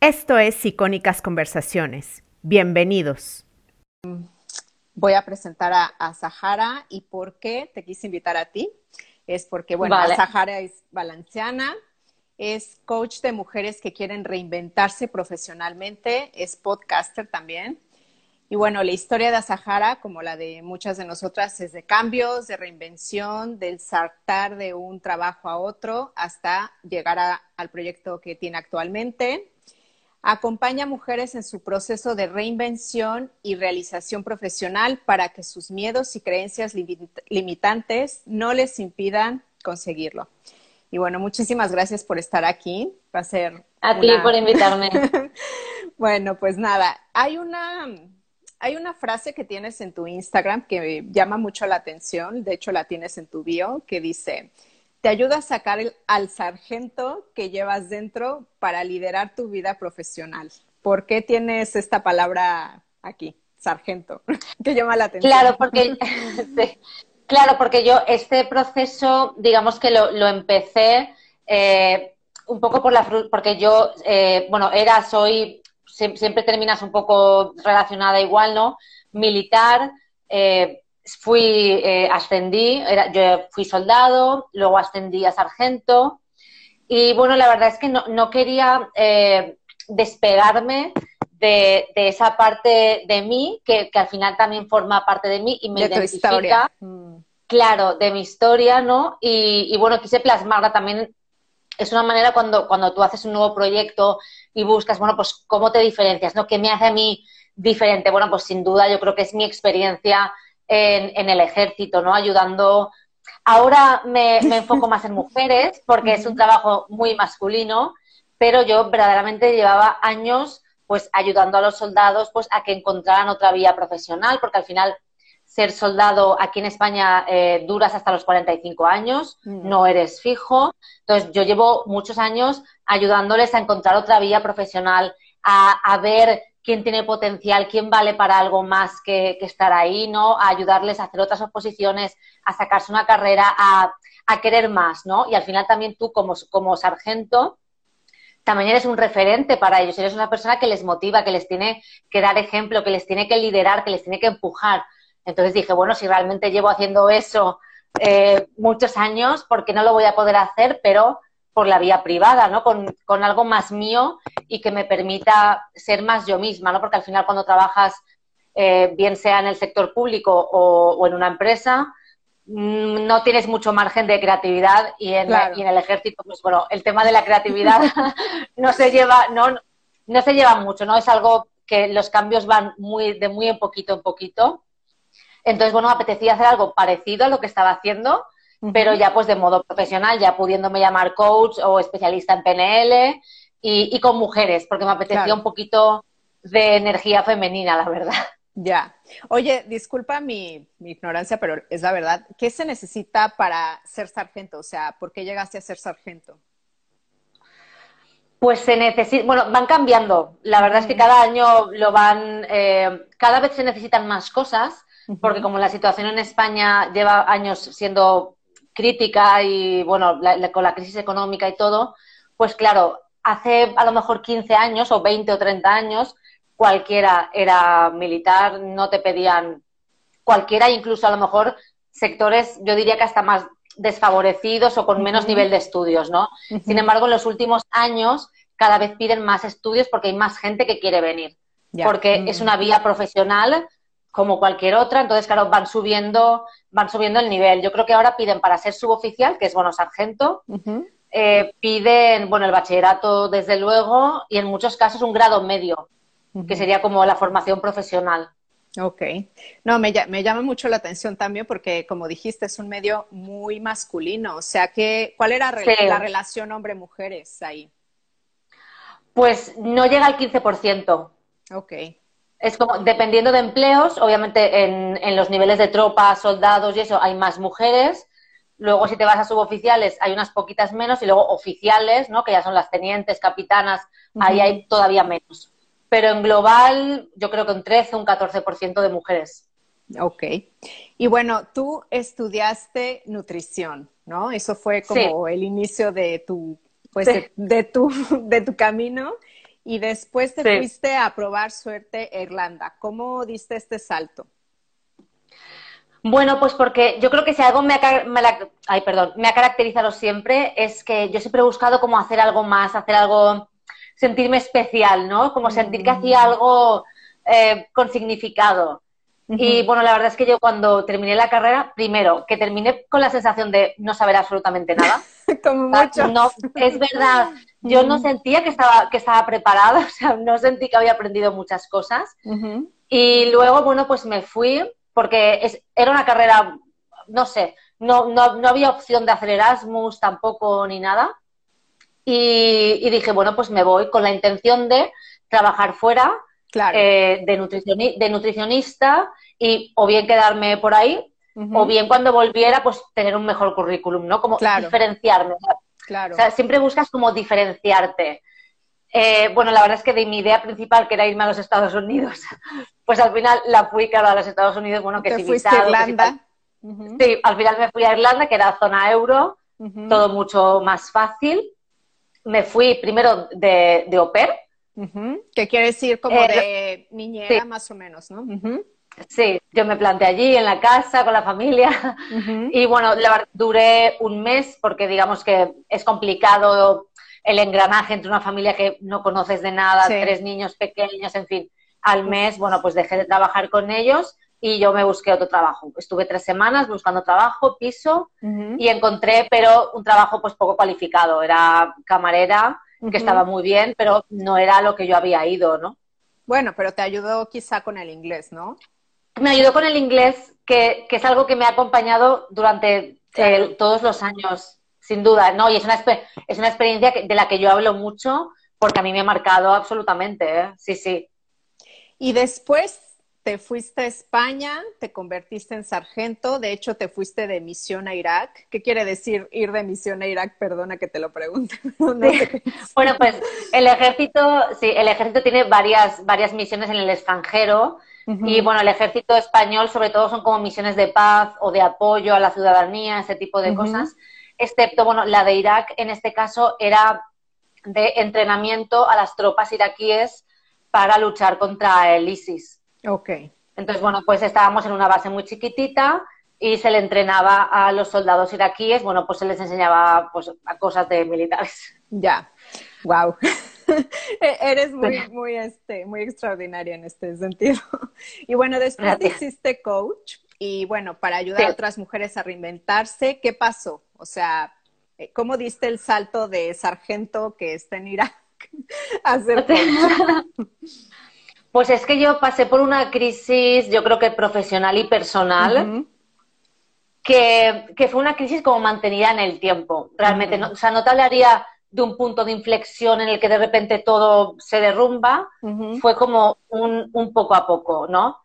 Esto es Icónicas Conversaciones. Bienvenidos. Voy a presentar a, Sahara y por qué te quise invitar a ti. Es porque, bueno, Sahara es valenciana, es coach de mujeres que quieren reinventarse profesionalmente, es podcaster también. Y bueno, la historia de Sahara, como la de muchas de nosotras, es de cambios, de reinvención, del saltar de un trabajo a otro hasta llegar al proyecto que tiene actualmente. Acompaña a mujeres en su proceso de reinvención y realización profesional para que sus miedos y creencias limitantes no les impidan conseguirlo. Y bueno, muchísimas gracias por estar aquí. Va a ser. A ti por invitarme. bueno, pues nada, hay una, hay una frase que tienes en tu Instagram que llama mucho la atención. De hecho, la tienes en tu bio, que dice: te ayuda a sacar al sargento que llevas dentro para liderar tu vida profesional. ¿Por qué tienes esta palabra aquí, sargento? que llama la atención. Claro, porque, claro, porque yo este proceso, digamos que lo, empecé eh, un poco por la porque yo, eh, bueno, era, soy, siempre terminas un poco relacionada igual, ¿no? Militar. Eh, fui, eh, ascendí, era, yo fui soldado, luego ascendí a sargento y bueno, la verdad es que no, no quería eh, despegarme de, de, esa parte de mí que, que, al final también forma parte de mí y me identifica. Mm. Claro, de mi historia, ¿no? Y, y, bueno, quise plasmarla también. Es una manera cuando, cuando tú haces un nuevo proyecto y buscas, bueno, pues cómo te diferencias, ¿no? ¿Qué me hace a mí diferente? Bueno, pues sin duda yo creo que es mi experiencia en, el ejército, ¿no? Ayudando. Ahora me, enfoco más en mujeres porque es un trabajo muy masculino, pero yo verdaderamente llevaba años pues ayudando a los soldados pues a que encontraran otra vía profesional, porque al final ser soldado aquí en España eh, duras hasta los 45 años, no eres fijo. Entonces, yo llevo muchos años ayudándoles a encontrar otra vía profesional, a, a ver quién tiene potencial, quién vale para algo más que, estar ahí, ¿no? A ayudarles a hacer otras oposiciones, a sacarse una carrera, a, querer más, ¿no? Y al final también tú como, sargento también eres un referente para ellos, eres una persona que les motiva, que les tiene que dar ejemplo, que les tiene que liderar, que les tiene que empujar. Entonces dije, bueno, si realmente llevo haciendo eso eh, muchos años, ¿por qué no lo voy a poder hacer? Pero por la vía privada, ¿no? Con, algo más mío y que me permita ser más yo misma, ¿no? Porque al final cuando trabajas, eh, bien sea en el sector público o, en una empresa, mm, no tienes mucho margen de creatividad y en, y en, el ejército, pues bueno, el tema de la creatividad no se lleva, no, no se lleva mucho, ¿no? Es algo que los cambios van muy, de muy en poquito en poquito. Entonces, bueno, me apetecía hacer algo parecido a lo que estaba haciendo, pero ya pues de modo profesional, ya pudiéndome llamar coach o especialista en PNL y, con mujeres, porque me apetecía un poquito de energía femenina, la verdad. Ya. Oye, disculpa mi, ignorancia, pero es la verdad. ¿Qué se necesita para ser sargento? O sea, ¿por qué llegaste a ser sargento? Pues se necesita, bueno, van cambiando. La verdad es que cada año lo van, eh, cada vez se necesitan más cosas, porque como la situación en España lleva años siendo crítica y, bueno, con la crisis económica y todo, pues claro, hace a lo mejor 15 años o 20 o 30 años, cualquiera era militar, no te pedían cualquiera, incluso a lo mejor sectores, yo diría que hasta más desfavorecidos o con menos nivel de estudios, ¿no? Sin embargo, en los últimos años cada vez piden más estudios porque hay más gente que quiere venir, porque es una vía profesional como cualquier otra, entonces claro, van subiendo, van subiendo el nivel. Yo creo que ahora piden para ser suboficial, que es bueno sargento, eh, piden bueno el bachillerato desde luego y en muchos casos un grado medio, que sería como la formación profesional. Ok. No, me, me, llama mucho la atención también porque, como dijiste, es un medio muy masculino. O sea, que, ¿cuál era la relación hombre-mujeres ahí? Pues no llega al 15%. Ok es como, dependiendo de empleos, obviamente en, los niveles de tropas, soldados y eso hay más mujeres. Luego, si te vas a suboficiales, hay unas poquitas menos. Y luego oficiales, ¿no? Que ya son las tenientes, capitanas, ahí hay todavía menos. Pero en global, yo creo que un 13, un 14% de mujeres. Ok. Y bueno, tú estudiaste nutrición, ¿no? Eso fue como el inicio de tu, pues, de, tu, de tu camino. Y después te fuiste a probar suerte a Irlanda. ¿Cómo diste este salto? Bueno, pues porque yo creo que si algo me ha, ay, perdón, me ha caracterizado siempre es que yo siempre he buscado como hacer algo más, hacer algo, sentirme especial, ¿no? Como sentir que hacía mm. algo eh, con significado. Y bueno, la verdad es que yo cuando terminé la carrera, primero, que terminé con la sensación de no saber absolutamente nada. Como mucho. No, es verdad, yo no sentía que estaba, que estaba preparada, o sea, no sentí que había aprendido muchas cosas. Y luego, bueno, pues me fui porque es, era una carrera, no sé, no, no, no, había opción de hacer Erasmus tampoco ni nada. Y, y, dije, bueno, pues me voy con la intención de trabajar fuera, eh, de, de nutricionista y o bien quedarme por ahí o bien cuando volviera pues tener un mejor currículum, ¿no? Como diferenciarme. Claro. O sea, siempre buscas como diferenciarte. Eh, bueno, la verdad es que de mi idea principal, que era irme a los Estados Unidos, pues al final la fui, claro, a los Estados Unidos, bueno, que si fuiste a Irlanda. Sí, al final me fui a Irlanda, que era zona euro, todo mucho más fácil. Me fui primero de, de au pair, ¿Qué quiere decir como eh, de niñera más o menos, ¿no? Sí, yo me planté allí en la casa con la familia y bueno, la, duré un mes porque digamos que es complicado el engranaje entre una familia que no conoces de nada, tres niños pequeños, en fin. Al mes, bueno, pues dejé de trabajar con ellos y yo me busqué otro trabajo. Estuve tres semanas buscando trabajo, piso, y encontré, pero un trabajo pues poco cualificado. Era camarera que estaba muy bien, pero no era lo que yo había ido, ¿no? Bueno, pero te ayudó quizá con el inglés, ¿no? Me ayudó con el inglés, que, que es algo que me ha acompañado durante eh, todos los años, sin duda, ¿no? Y es una, es una experiencia de la que yo hablo mucho porque a mí me ha marcado absolutamente, ¿eh? Sí, sí. Y después te fuiste a España, te convertiste en sargento, de hecho te fuiste de misión a Irak. ¿Qué quiere decir ir de misión a Irak? Perdona que te lo pregunte. bueno, pues el ejército, sí, el ejército tiene varias, varias misiones en el extranjero. Y bueno, el ejército español sobre todo son como misiones de paz o de apoyo a la ciudadanía, ese tipo de cosas. Excepto, bueno, la de Irak en este caso era de entrenamiento a las tropas iraquíes para luchar contra el ISIS. Ok. Entonces, bueno, pues estábamos en una base muy chiquitita y se le entrenaba a los soldados iraquíes, bueno, pues se les enseñaba pues, a cosas de militares. Ya, wow. Eres muy, muy, este, muy extraordinaria en este sentido. Y bueno, después hiciste coach y bueno, para ayudar a otras mujeres a reinventarse, ¿qué pasó? O sea, eh, ¿cómo diste el salto de sargento que está en Irak a ser coach? Pues es que yo pasé por una crisis, yo creo que profesional y personal, que, fue una crisis como mantenida en el tiempo. Realmente, no, o sea, no te hablaría de un punto de inflexión en el que de repente todo se derrumba, fue como un, un, poco a poco, ¿no?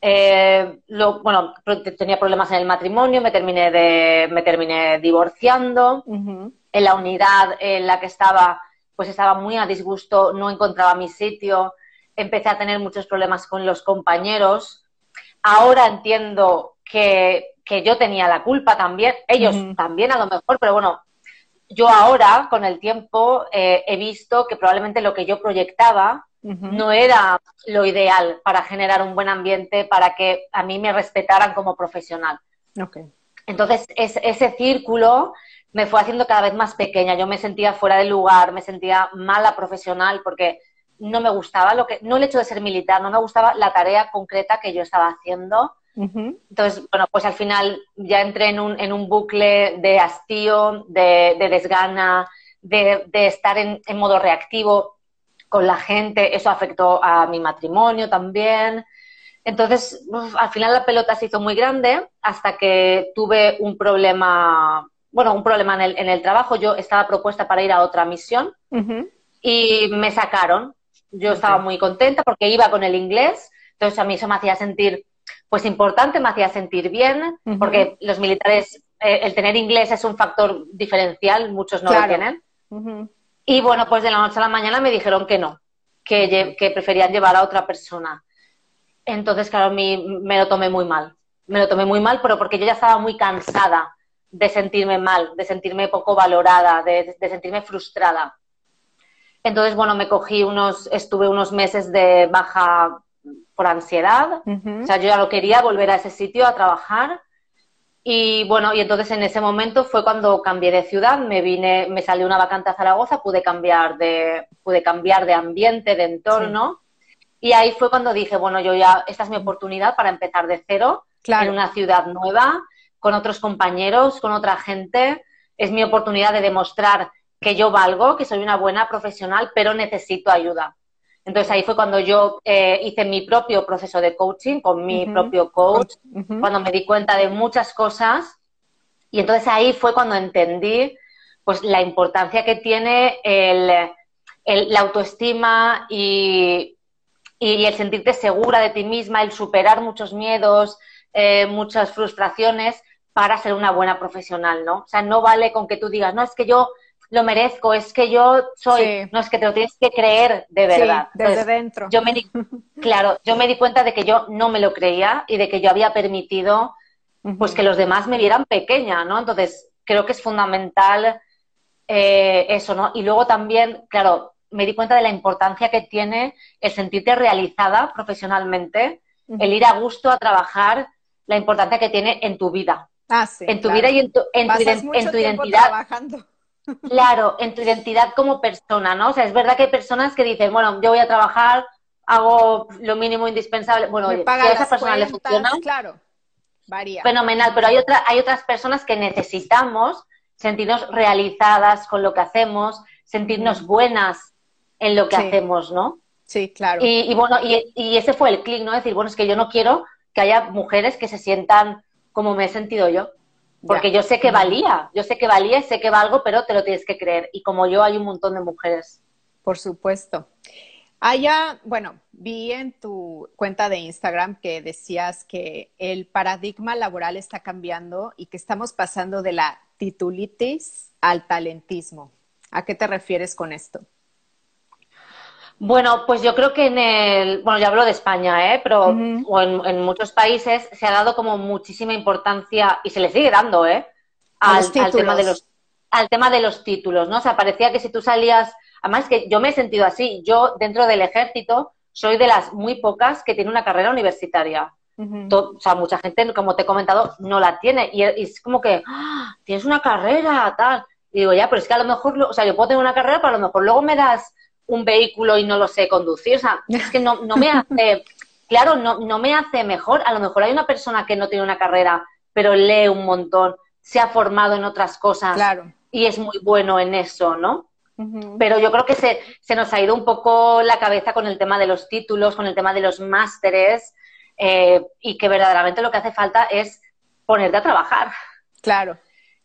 Eh, lo, bueno, tenía problemas en el matrimonio, me terminé, de, me terminé divorciando, en la unidad en la que estaba, pues estaba muy a disgusto, no encontraba mi sitio, empecé a tener muchos problemas con los compañeros. Ahora entiendo que, yo tenía la culpa también, ellos también a lo mejor, pero bueno, yo ahora, con el tiempo, eh, he visto que probablemente lo que yo proyectaba no era lo ideal para generar un buen ambiente, para que a mí me respetaran como profesional. Entonces, ese círculo me fue haciendo cada vez más pequeña. Yo me sentía fuera de lugar, me sentía mala profesional porque no me gustaba lo que, no el hecho de ser militar, no me gustaba la tarea concreta que yo estaba haciendo. Entonces, bueno, pues al final ya entré en un, en un bucle de hastío, de, desgana, de, estar en, modo reactivo con la gente. Eso afectó a mi matrimonio también. Entonces, al final la pelota se hizo muy grande hasta que tuve un problema, bueno, un problema en el, en el trabajo. Yo estaba propuesta para ir a otra misión y me sacaron yo estaba muy contenta porque iba con el inglés, entonces a mí eso me hacía sentir pues importante, me hacía sentir bien, porque los militares, eh, el tener inglés es un factor diferencial, muchos no lo tienen. Y bueno, pues de la noche a la mañana me dijeron que no, que, que preferían llevar a otra persona. Entonces, claro, mí, me lo tomé muy mal. Me lo tomé muy mal, pero porque yo ya estaba muy cansada de sentirme mal, de sentirme poco valorada, de sentirme frustrada. Entonces, bueno, me cogí unos, estuve unos meses de baja por ansiedad. O sea, yo ya lo quería volver a ese sitio a trabajar. Y bueno, y entonces en ese momento fue cuando cambié de ciudad, me vine, me salió una vacante a Zaragoza, pude cambiar de, pude cambiar de ambiente, de entorno. Y ahí fue cuando dije, bueno, yo ya, esta es mi oportunidad para empezar de cero en una ciudad nueva, con otros compañeros, con otra gente. Es mi oportunidad de demostrar que yo valgo, que soy una buena profesional, pero necesito ayuda. Entonces ahí fue cuando yo eh, hice mi propio proceso de coaching con mi propio coach, cuando me di cuenta de muchas cosas y entonces ahí fue cuando entendí pues la importancia que tiene el, la autoestima y, y, el sentirte segura de ti misma, el superar muchos miedos, eh, muchas frustraciones para ser una buena profesional, ¿no? O sea, no vale con que tú digas, no, es que yo lo merezco, es que yo soy, no es que te lo tienes que creer de verdad. desde dentro. Yo me di, claro, yo me di cuenta de que yo no me lo creía y de que yo había permitido pues que los demás me vieran pequeña, ¿no? Entonces, creo que es fundamental eh, eso, ¿no? Y luego también, claro, me di cuenta de la importancia que tiene el sentirte realizada profesionalmente, el ir a gusto a trabajar, la importancia que tiene en tu vida. Ah, sí, en tu vida y en tu, en tu, en tu identidad. Trabajando. Claro, en tu identidad como persona, ¿no? O sea, es verdad que hay personas que dicen, bueno, yo voy a trabajar, hago lo mínimo indispensable. Bueno, oye, si a esa persona le funciona, claro, varía. Fenomenal, pero hay, otra, hay otras personas que necesitamos sentirnos realizadas con lo que hacemos, sentirnos buenas en lo que hacemos, ¿no? Sí, claro. Y, bueno, y, y, ese fue el clic, ¿no? Decir, bueno, es que yo no quiero que haya mujeres que se sientan como me he sentido yo. Porque yo sé que valía, yo sé que valía y sé que valgo, pero te lo tienes que creer. Y como yo, hay un montón de mujeres. Por supuesto. Allá, bueno, vi en tu cuenta de Instagram que decías que el paradigma laboral está cambiando y que estamos pasando de la titulitis al talentismo. ¿A qué te refieres con esto? Bueno, pues yo creo que en el, bueno, ya hablo de España, ¿eh? pero o en, muchos países se ha dado como muchísima importancia y se le sigue dando, ¿eh? Al, tema de los, al tema de los títulos, ¿no? O sea, parecía que si tú salías, además que yo me he sentido así, yo dentro del ejército soy de las muy pocas que tiene una carrera universitaria. o sea, mucha gente, como te he comentado, no la tiene y, es como que, ¡Ah! tienes una carrera, tal. Y digo, ya, pero es que a lo mejor, o sea, yo puedo tener una carrera, pero a lo mejor luego me das un vehículo y no lo sé conducir. O sea, es que no, no me hace, claro, no, no me hace mejor. A lo mejor hay una persona que no tiene una carrera, pero lee un montón, se ha formado en otras cosas claro. y es muy bueno en eso, ¿no? Pero yo creo que se, se, nos ha ido un poco la cabeza con el tema de los títulos, con el tema de los másteres, eh, y que verdaderamente lo que hace falta es ponerte a trabajar. Claro.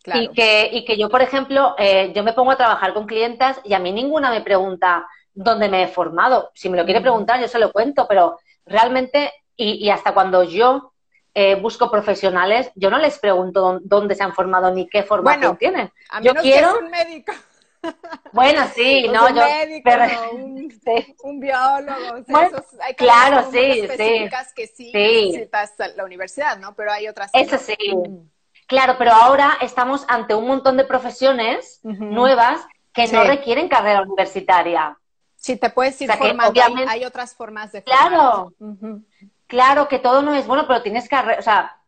Y, que, y que yo, por ejemplo, eh, yo me pongo a trabajar con clientas y a mí ninguna me pregunta dónde me he formado. Si me lo quiere preguntar, yo se lo cuento, pero realmente, y, hasta cuando yo eh, busco profesionales, yo no les pregunto dónde se han formado ni qué formación tienen. yo quiero. un médico. Bueno, sí, no, un yo. Médico, un, biólogo. hay claro, sí, sí. que sí, necesitas la universidad, ¿no? Pero hay otras. Eso sí. Claro, pero ahora estamos ante un montón de profesiones nuevas que no requieren carrera universitaria. Sí, te puedes ir formando, hay, otras formas de Claro, claro que todo no es bueno, pero tienes que, o sea,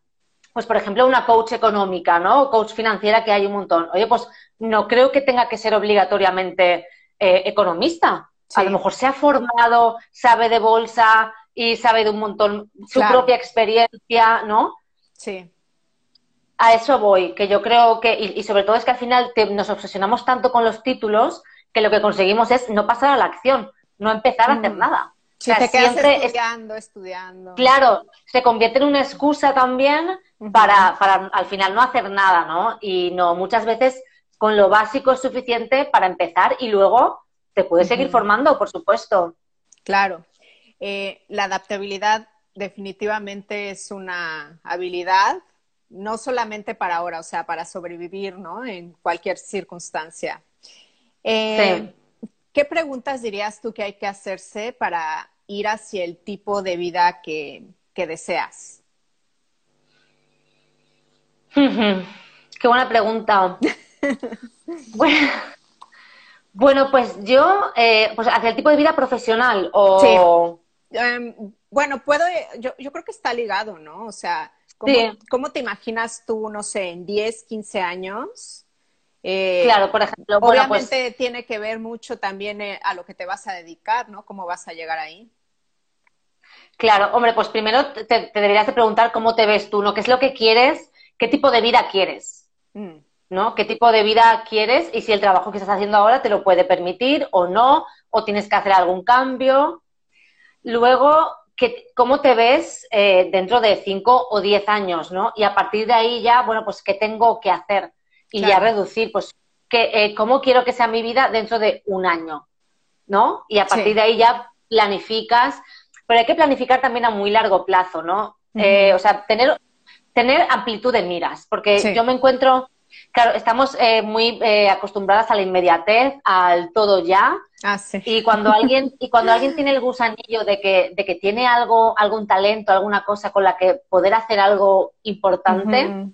pues por ejemplo una coach económica, ¿no? coach financiera que hay un montón. Oye, pues no creo que tenga que ser obligatoriamente eh, economista. A lo mejor se ha formado, sabe de bolsa y sabe de un montón su propia experiencia, ¿no? Sí a eso voy, que yo creo que, y, sobre todo es que al final nos obsesionamos tanto con los títulos que lo que conseguimos es no pasar a la acción, no empezar a hacer mm. nada. Si te quedas estudiando, estudiando. Claro, se convierte en una excusa también para, para al final no hacer nada, ¿no? Y no, muchas veces con lo básico es suficiente para empezar y luego te puedes seguir formando, por supuesto. Claro. Eh, la adaptabilidad definitivamente es una habilidad no solamente para ahora, o sea, para sobrevivir, ¿no? En cualquier circunstancia. Eh, ¿Qué preguntas dirías tú que hay que hacerse para ir hacia el tipo de vida que, deseas? Qué buena pregunta. Bueno, pues yo, eh, pues hacia el tipo de vida profesional o... Sí. Em, bueno, puedo, yo, yo creo que está ligado, ¿no? O sea, ¿cómo, ¿cómo te imaginas tú, no sé, en 10, 15 años? Eh, claro, por ejemplo. Pues obviamente tiene que ver mucho también eh, a lo que te vas a dedicar, ¿no? ¿Cómo vas a llegar ahí? Claro, hombre, pues primero te, deberías de preguntar cómo te ves tú, ¿no? ¿Qué es lo que quieres? ¿Qué tipo de vida quieres? Mm. ¿No? ¿Qué tipo de vida quieres? Y si el trabajo que estás haciendo ahora te lo puede permitir o no, o tienes que hacer algún cambio. Luego, ¿cómo te ves eh, dentro de cinco o diez años, ¿no? Y a partir de ahí ya, bueno, pues ¿qué tengo que hacer? Y ya reducir, pues, que, eh, ¿cómo quiero que sea mi vida dentro de un año? ¿No? Y a partir de ahí ya planificas pero hay que planificar también a muy largo plazo, ¿no? Eh, o sea, tener, tener amplitud de miras, porque yo me encuentro, claro, estamos eh, muy eh, acostumbradas a la inmediatez, al todo ya, ah, sí. y cuando alguien y cuando alguien tiene el gusanillo de que, de que tiene algo, algún talento, alguna cosa con la que poder hacer algo importante,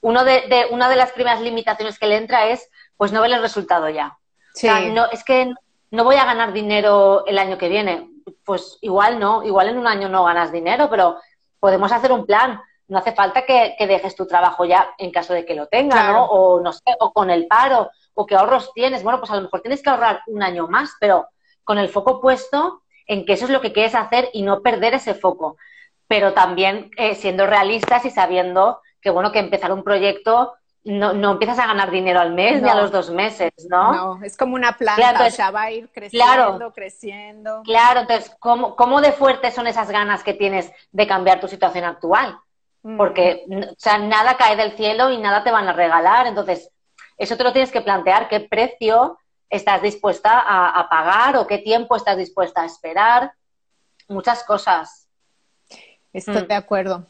uno de, una de las primeras limitaciones que le entra es, pues no ver el resultado ya. O sea, no, es que no voy a ganar dinero el año que viene pues igual no, igual en un año no ganas dinero, pero podemos hacer un plan. No hace falta que, dejes tu trabajo ya en caso de que lo tenga, ¿no? O no sé, o con el paro, o qué ahorros tienes. Bueno, pues a lo mejor tienes que ahorrar un año más, pero con el foco puesto en que eso es lo que quieres hacer y no perder ese foco. Pero también eh, siendo realistas y sabiendo que, bueno, que empezar un proyecto no, no empiezas a ganar dinero al mes ni a los dos meses, ¿no? No, es como una planta, o sea, va a ir creciendo, creciendo. Claro, entonces, ¿cómo, ¿cómo de fuertes son esas ganas que tienes de cambiar tu situación actual? Mm. Porque, o sea, nada cae del cielo y nada te van a regalar, entonces, eso te lo tienes que plantear, qué precio estás dispuesta a, pagar o qué tiempo estás dispuesta a esperar, muchas cosas. Estoy mm. de acuerdo.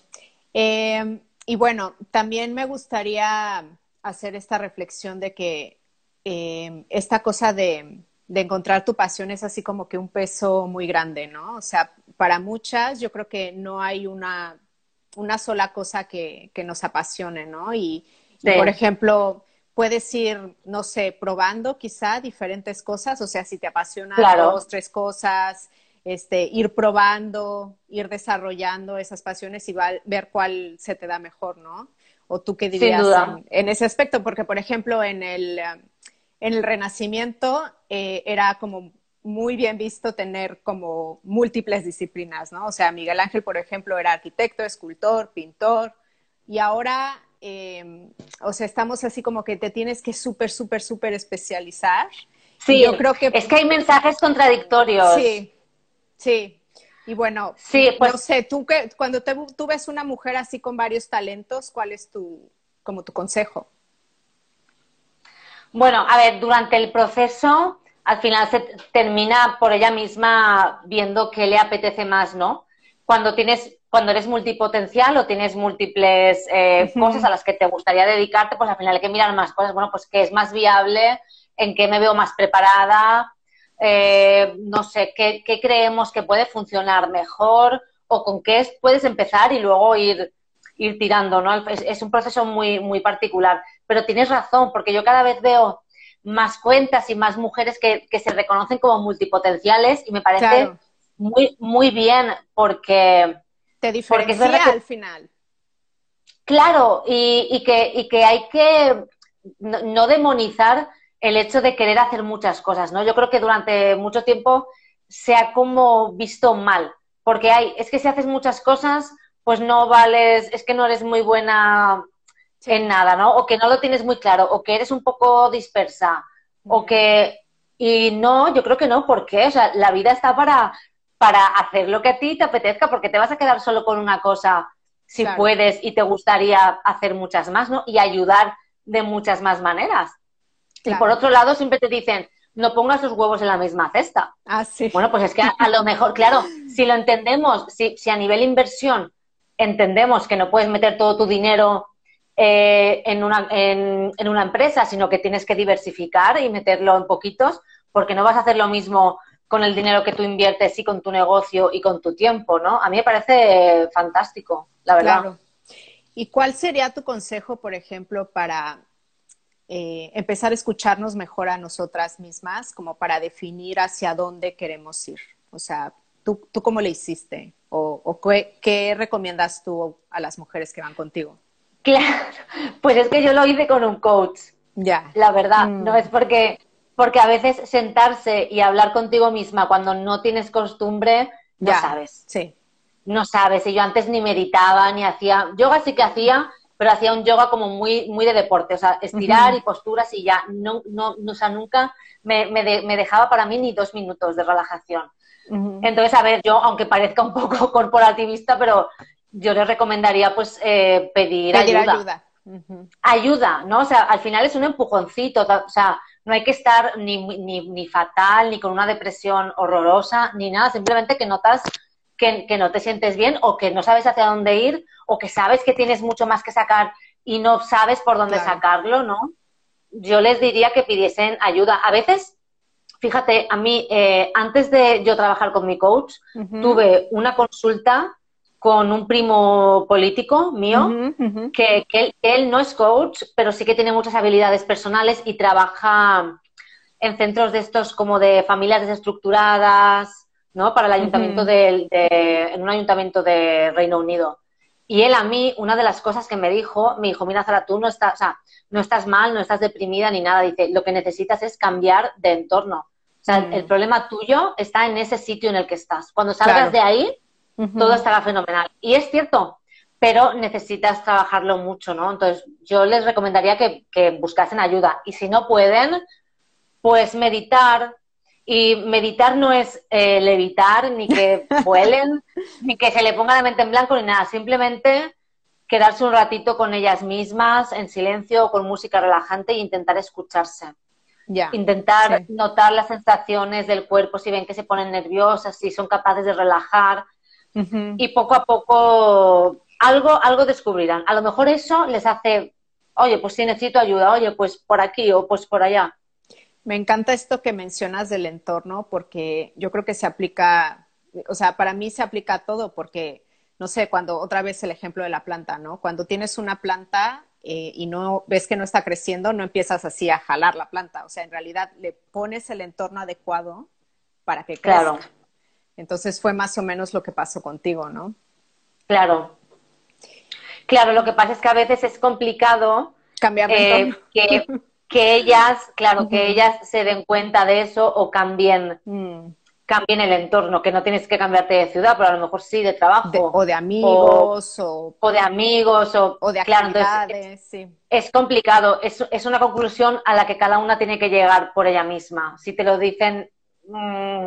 Eh, y bueno, también me gustaría hacer esta reflexión de que eh, esta cosa de, encontrar tu pasión es así como que un peso muy grande, ¿no? O sea, para muchas yo creo que no hay una, una sola cosa que, nos apasione, ¿no? Y, por ejemplo, puedes ir, no sé, probando quizá diferentes cosas, o sea, si te apasionan dos, tres cosas, este, ir probando, ir desarrollando esas pasiones y ver cuál se te da mejor, ¿no? O tú qué dirías en, ese aspecto, porque por ejemplo en el, en el Renacimiento eh, era como muy bien visto tener como múltiples disciplinas, ¿no? O sea, Miguel Ángel, por ejemplo, era arquitecto, escultor, pintor, y ahora, em, o sea, estamos así como que te tienes que súper, súper, súper especializar. Sí, yo creo que... Es que hay mensajes contradictorios. Sí, Sí, y bueno, sí, pues, no sé, tú que cuando te, tú ves una mujer así con varios talentos, ¿cuál es tu, como tu consejo? Bueno, a ver, durante el proceso, al final se termina por ella misma viendo qué le apetece más, ¿no? Cuando tienes, cuando eres multipotencial o tienes múltiples eh, cosas a las que te gustaría dedicarte, pues al final hay que mirar más cosas. Bueno, pues qué es más viable, en qué me veo más preparada, eh, no sé, qué, creemos que puede funcionar mejor o con qué puedes empezar y luego ir, ir tirando, ¿no? Es, un proceso muy, muy particular. Pero tienes razón, porque yo cada vez veo más cuentas y más mujeres que, se reconocen como multipotenciales y me parece muy, muy bien porque... Te diferencia al final. Claro, y, que, y que hay que no demonizar el hecho de querer hacer muchas cosas, ¿no? Yo creo que durante mucho tiempo se ha como visto mal, porque hay, es que si haces muchas cosas, pues no vales, es que no eres muy buena en nada, ¿no? O que no lo tienes muy claro, o que eres un poco dispersa, o que... Y no, yo creo que no, porque o sea, la vida está para, para hacer lo que a ti te apetezca, porque te vas a quedar solo con una cosa si puedes y te gustaría hacer muchas más, ¿no? Y ayudar de muchas más maneras. Y por otro lado, siempre te dicen, no pongas los huevos en la misma cesta. Ah, sí. Bueno, pues es que a, lo mejor, claro, si lo entendemos, si, si, a nivel inversión entendemos que no puedes meter todo tu dinero eh, en, una, en, una empresa, sino que tienes que diversificar y meterlo en poquitos, porque no vas a hacer lo mismo con el dinero que tú inviertes y con tu negocio y con tu tiempo, ¿no? A mí me parece fantástico, la verdad. Claro. ¿Y cuál sería tu consejo, por ejemplo, para eh, empezar a escucharnos mejor a nosotras mismas, como para definir hacia dónde queremos ir. O sea, ¿tú, tú cómo le hiciste? ¿O, qué, recomiendas tú a las mujeres que van contigo? Claro, pues es que yo lo hice con un coach. Ya. La verdad, mm. no es porque, porque a veces sentarse y hablar contigo misma cuando no tienes costumbre, no sabes. Sí. No sabes. Y yo antes ni meditaba, ni hacía. Yoga sí que hacía, pero hacía un yoga como muy, muy de deporte, o sea, estirar y posturas y ya, no, no, o sea, nunca me, me, dejaba para mí ni dos minutos de relajación. Entonces, a ver, yo, aunque parezca un poco corporativista, pero yo les recomendaría pues eh, pedir, ayuda. Ayuda. ¿no? O sea, al final es un empujoncito, o sea, no hay que estar ni, ni, ni fatal, ni con una depresión horrorosa, ni nada, simplemente que notas que, no te sientes bien o que no sabes hacia dónde ir o que sabes que tienes mucho más que sacar y no sabes por dónde sacarlo, ¿no? Yo les diría que pidiesen ayuda. A veces, fíjate, a mí, eh, antes de yo trabajar con mi coach, tuve una consulta con un primo político mío, Que, él, no es coach, pero sí que tiene muchas habilidades personales y trabaja en centros de estos como de familias desestructuradas, ¿no? Para el ayuntamiento de, en un ayuntamiento de Reino Unido. Y él a mí, una de las cosas que me dijo, me dijo, mira, Zara, tú no estás, o sea, no estás mal, no estás deprimida ni nada. Dice, lo que necesitas es cambiar de entorno. O sea, el mm. problema tuyo está en ese sitio en el que estás. Cuando salgas de ahí, todo estará fenomenal. Y es cierto, pero necesitas trabajarlo mucho, ¿no? Entonces, yo les recomendaría que, que buscasen ayuda. Y si no pueden, pues meditar, y meditar no es eh, levitar, ni que vuelen, ni que se le ponga la mente en blanco, ni nada. Simplemente quedarse un ratito con ellas mismas, en silencio, con música relajante e intentar escucharse. intentar notar las sensaciones del cuerpo, si ven que se ponen nerviosas, si son capaces de relajar. Y poco a poco algo, algo descubrirán. A lo mejor eso les hace, oye, pues si necesito ayuda, oye, pues por aquí o pues por allá. Me encanta esto que mencionas del entorno porque yo creo que se aplica, o sea, para mí se aplica a todo porque, no sé, cuando otra vez el ejemplo de la planta, ¿no? Cuando tienes una planta eh, y no ves que no está creciendo, no empiezas así a jalar la planta, o sea, en realidad le pones el entorno adecuado para que crezca. Claro. Entonces fue más o menos lo que pasó contigo, ¿no? Claro. Claro, lo que pasa es que a veces es complicado eh, que que ellas, claro, que ellas se den cuenta de eso o cambien, mm. cambien el entorno, que no tienes que cambiarte de ciudad, pero a lo mejor sí de trabajo. o de amigos, o, o, de amigos, o, de actividades, sí. Es complicado, es, es, una conclusión a la que cada una tiene que llegar por ella misma. Si te lo dicen, mm,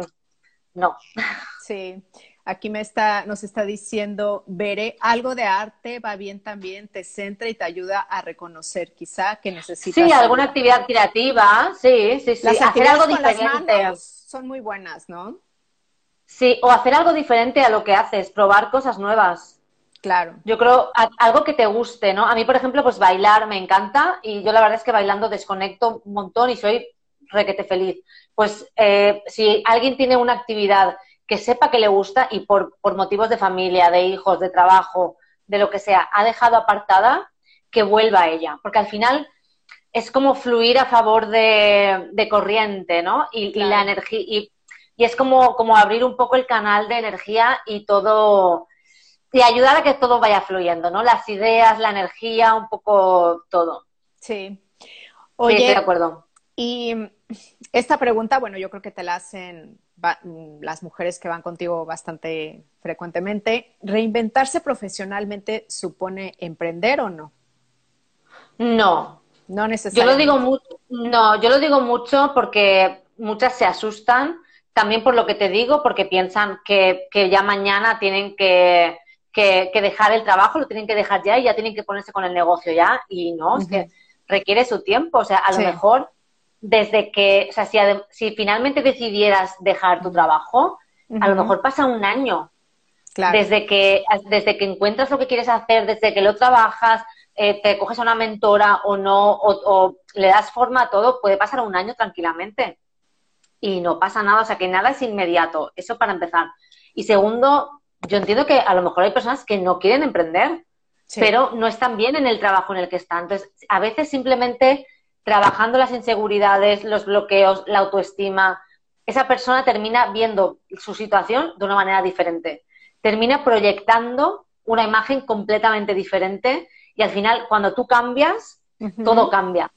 no. Sí. Aquí me está, nos está diciendo, veré algo de arte, va bien también, te centra y te ayuda a reconocer quizá que necesitas. Sí, alguna actividad creativa, sí, sí, sí. hacer algo diferente. son muy buenas, ¿no? Sí, o hacer algo diferente a lo que haces, probar cosas nuevas. Claro. Yo creo algo que te guste, ¿no? A mí, por ejemplo, pues bailar me encanta y yo la verdad es que bailando desconecto un montón y soy requete feliz. Pues eh, si alguien tiene una actividad que sepa que le gusta y por, motivos de familia, de hijos, de trabajo, de lo que sea, ha dejado apartada, que vuelva a ella. Porque al final es como fluir a favor de, corriente, ¿no? Y, la energía. Y, es como, como abrir un poco el canal de energía y todo. Y ayudar a que todo vaya fluyendo, ¿no? Las ideas, la energía, un poco todo. Sí. Oye, sí, estoy de acuerdo. Y esta pregunta, bueno, yo creo que te la hacen las mujeres que van contigo bastante frecuentemente, ¿reinventarse profesionalmente supone emprender o no? No. No necesariamente. Yo lo digo mucho, no, yo lo digo mucho porque muchas se asustan, también por lo que te digo, porque piensan que, ya mañana tienen que, dejar el trabajo, lo tienen que dejar ya y ya tienen que ponerse con el negocio ya, y no, es que requiere su tiempo, o sea, a lo mejor desde que, o sea, si, si finalmente decidieras dejar tu trabajo, a lo mejor pasa un año. Desde, que, desde que encuentras lo que quieres hacer, desde que lo trabajas, eh, te coges a una mentora o no, o, le das forma a todo, puede pasar un año tranquilamente. Y no pasa nada, o sea que nada es inmediato. Eso para empezar. Y segundo, yo entiendo que a lo mejor hay personas que no quieren emprender, pero no están bien en el trabajo en el que están. Entonces, a veces simplemente trabajando las inseguridades, los bloqueos, la autoestima, esa persona termina viendo su situación de una manera diferente. Termina proyectando una imagen completamente diferente y al final cuando tú cambias, todo cambia.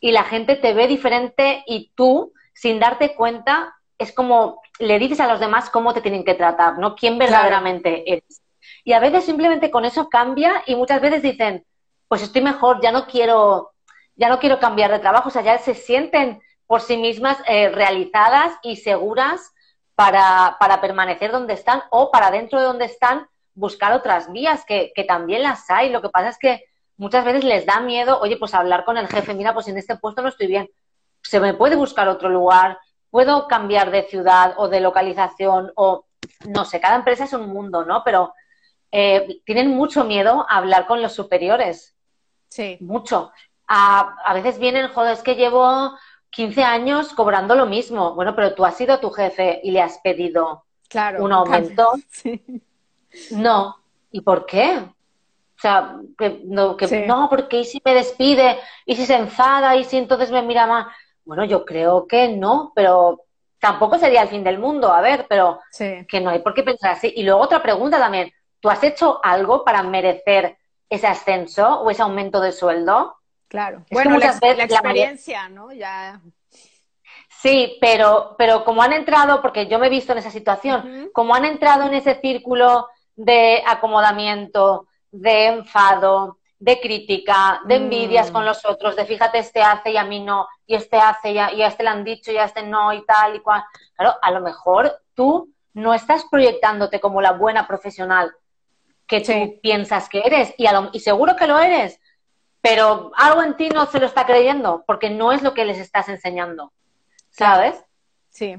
Y la gente te ve diferente y tú, sin darte cuenta, es como le dices a los demás cómo te tienen que tratar, ¿no? Quién verdaderamente eres. Y a veces simplemente con eso cambia y muchas veces dicen, pues estoy mejor, ya no quiero, ya no quiero cambiar de trabajo, o sea, ya se sienten por sí mismas eh, realizadas y seguras para, para, permanecer donde están o para dentro de donde están buscar otras vías, que, que también las hay. Lo que pasa es que muchas veces les da miedo, oye, pues hablar con el jefe, mira, pues en este puesto no estoy bien, se me puede buscar otro lugar, puedo cambiar de ciudad o de localización o no sé, cada empresa es un mundo, ¿no? Pero eh, tienen mucho miedo a hablar con los superiores. Sí. Mucho. A, a veces vienen, joder, es que llevo 15 años cobrando lo mismo. Bueno, pero tú has sido tu jefe y le has pedido un aumento. No. ¿Y por qué? O sea, que, no, que, no, porque ¿y si me despide? ¿Y si se enfada? ¿Y si entonces me mira más? Bueno, yo creo que no, pero tampoco sería el fin del mundo, a ver, pero que no hay por qué pensar así. Y luego otra pregunta también, ¿tú has hecho algo para merecer ese ascenso o ese aumento de sueldo? Claro. bueno, la, experiencia, ¿no? Ya. Sí, pero, pero como han entrado, porque yo me he visto en esa situación, como han entrado en ese círculo de acomodamiento, de enfado, de crítica, de envidias con mm. los otros, de fíjate, este hace y a mí no, y este hace y a, y a este le han dicho y a este no y tal y cual. Claro, a lo mejor tú no estás proyectándote como la buena profesional que tú piensas que eres y, y seguro que lo eres, pero algo en ti no se lo está creyendo porque no es lo que les estás enseñando, ¿sabes? Sí.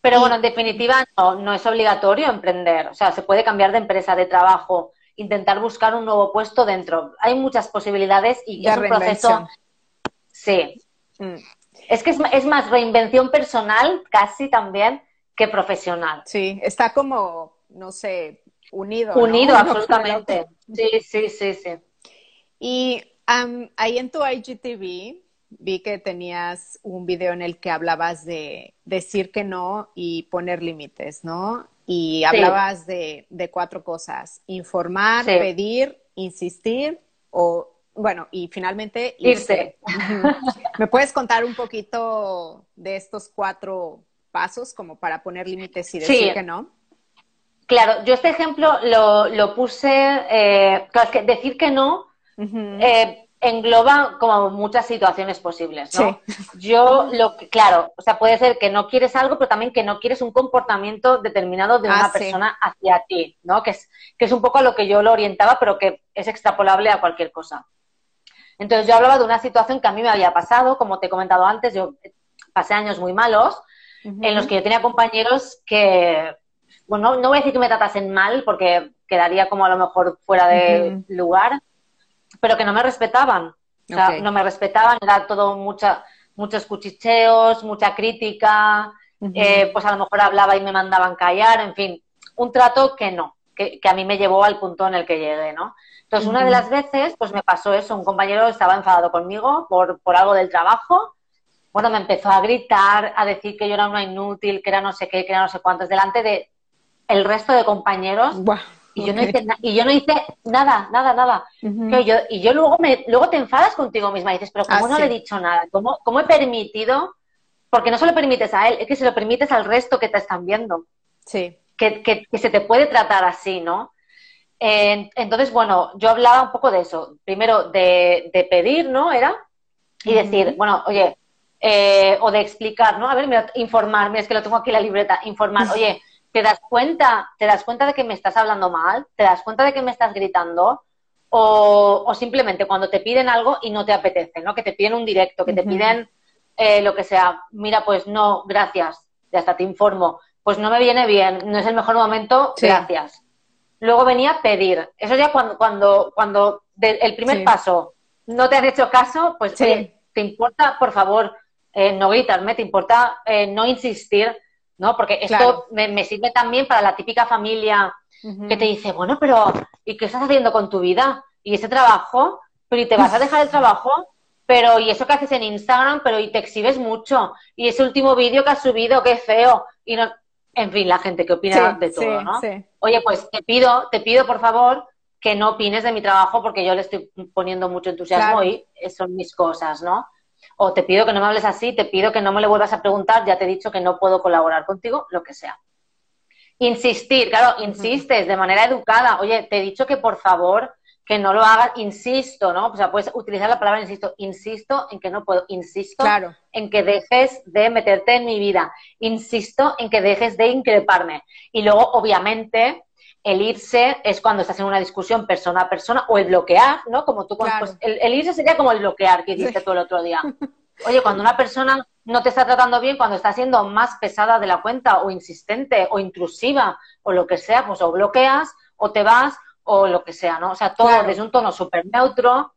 Pero bueno, en definitiva no, no es obligatorio emprender, o sea, se puede cambiar de empresa, de trabajo, intentar buscar un nuevo puesto dentro. Hay muchas posibilidades y es un proceso. Sí. Mm. Es que es, es, más reinvención personal casi también que profesional. Sí, está como, no sé, unido. Unido, absolutamente. Sí, sí, sí, sí. Y ahí en tu IGTV vi que tenías un video en el que hablabas de decir que no y poner límites, ¿no? Y hablabas de, de, cuatro cosas, informar, pedir, insistir o, bueno, y finalmente irse. ¿Me puedes contar un poquito de estos cuatro pasos como para poner límites y decir que no? Claro, yo este ejemplo lo, lo puse, eh, claro, que decir que no eh, engloba como muchas situaciones posibles, ¿no? Yo lo que, claro, o sea, puede ser que no quieres algo, pero también que no quieres un comportamiento determinado de una ah, persona hacia ti, ¿no? Que es, que es un poco a lo que yo lo orientaba, pero que es extrapolable a cualquier cosa. Entonces yo hablaba de una situación que a mí me había pasado, como te he comentado antes, yo pasé años muy malos, en los que yo tenía compañeros que bueno, no voy a decir que me tratasen mal porque quedaría como a lo mejor fuera de lugar, pero que no me respetaban. O sea, no me respetaban, era todo mucha, muchos cuchicheos, mucha crítica, eh, pues a lo mejor hablaba y me mandaban callar, en fin, un trato que no, que, a mí me llevó al punto en el que llegué, ¿no? Entonces, una de las veces, pues me pasó eso, un compañero estaba enfadado conmigo por, por algo del trabajo, bueno, me empezó a gritar, a decir que yo era una inútil, que era no sé qué, que era no sé cuántos, delante de el resto de compañeros. Y, yo no hice y yo no hice nada, nada, nada. y yo luego, me, luego te enfadas contigo misma y dices, pero ¿cómo ah, no le he dicho nada? ¿Cómo, ¿Cómo he permitido? Porque no solo permites a él, es que se lo permites al resto que te están viendo. Sí. Que, que, se te puede tratar así, ¿no? entonces, bueno, yo hablaba un poco de eso. Primero, de, de pedir, ¿no? Era. Y decir, bueno, oye, eh, o de explicar, ¿no? A ver, informar, mira, es que lo tengo aquí en la libreta, informar, oye, ¿Te das cuenta? ¿Te das cuenta de que me estás hablando mal? ¿Te das cuenta de que me estás gritando? O, simplemente cuando te piden algo y no te apetece, ¿no? Que te piden un directo, que te piden eh, lo que sea. Mira, pues no, gracias. Ya hasta te informo. Pues no me viene bien, no es el mejor momento, gracias. Luego venía a pedir. Eso ya cuando, cuando, cuando el primer paso no te han hecho caso, pues te importa, por favor, eh, no gritarme, te importa eh, no insistir ¿no? Porque esto me, sirve también para la típica familia que te dice, bueno, pero ¿y qué estás haciendo con tu vida? ¿Y ese trabajo? ¿Pero y te vas a dejar el trabajo? pero y eso que haces en Instagram, pero y te exhibes mucho, y ese último vídeo que has subido, qué feo, y no, en fin, la gente que opina de todo, ¿no? Oye, pues te pido, te pido por favor que no opines de mi trabajo porque yo le estoy poniendo mucho entusiasmo y son mis cosas, ¿no? O te pido que no me hables así, te pido que no me le vuelvas a preguntar, ya te he dicho que no puedo colaborar contigo, lo que sea. Insistir, claro, insistes de manera educada. Oye, te he dicho que por favor que no lo hagas, insisto, ¿no? O sea, puedes utilizar la palabra insisto, insisto en que no puedo, insisto en que dejes de meterte en mi vida, insisto en que dejes de increparme. Y luego, obviamente, el irse es cuando estás en una discusión persona a persona o el bloquear, ¿no? Como tú, pues, el, irse sería como el bloquear que dijiste tú el otro día. Oye, cuando una persona no te está tratando bien, cuando está siendo más pesada de la cuenta o insistente o intrusiva o lo que sea, pues o bloqueas o te vas o lo que sea, ¿no? O sea, todo desde un tono súper neutro,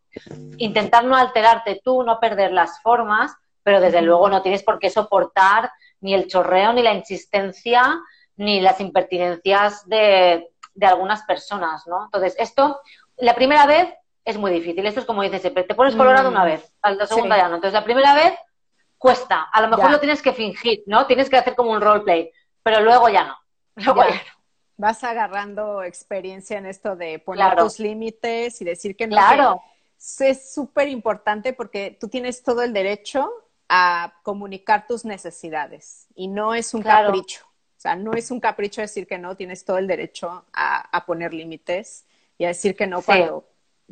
intentar no alterarte tú, no perder las formas, pero desde luego no tienes por qué soportar ni el chorreo, ni la insistencia, ni las impertinencias de, algunas personas, ¿no? Entonces, esto, la primera vez es muy difícil. Esto es como dices siempre, te pones colorado una mm. vez, la segunda ya no. Entonces, la primera vez cuesta. A lo mejor lo tienes que fingir, ¿no? Tienes que hacer como un roleplay, pero luego ya no. Luego ya no vas agarrando experiencia en esto de poner tus límites y decir que no. Claro. es súper importante porque tú tienes todo el derecho a comunicar tus necesidades y no es un capricho. O sea, no es un capricho decir que no, tienes todo el derecho a, poner límites y a decir que no cuando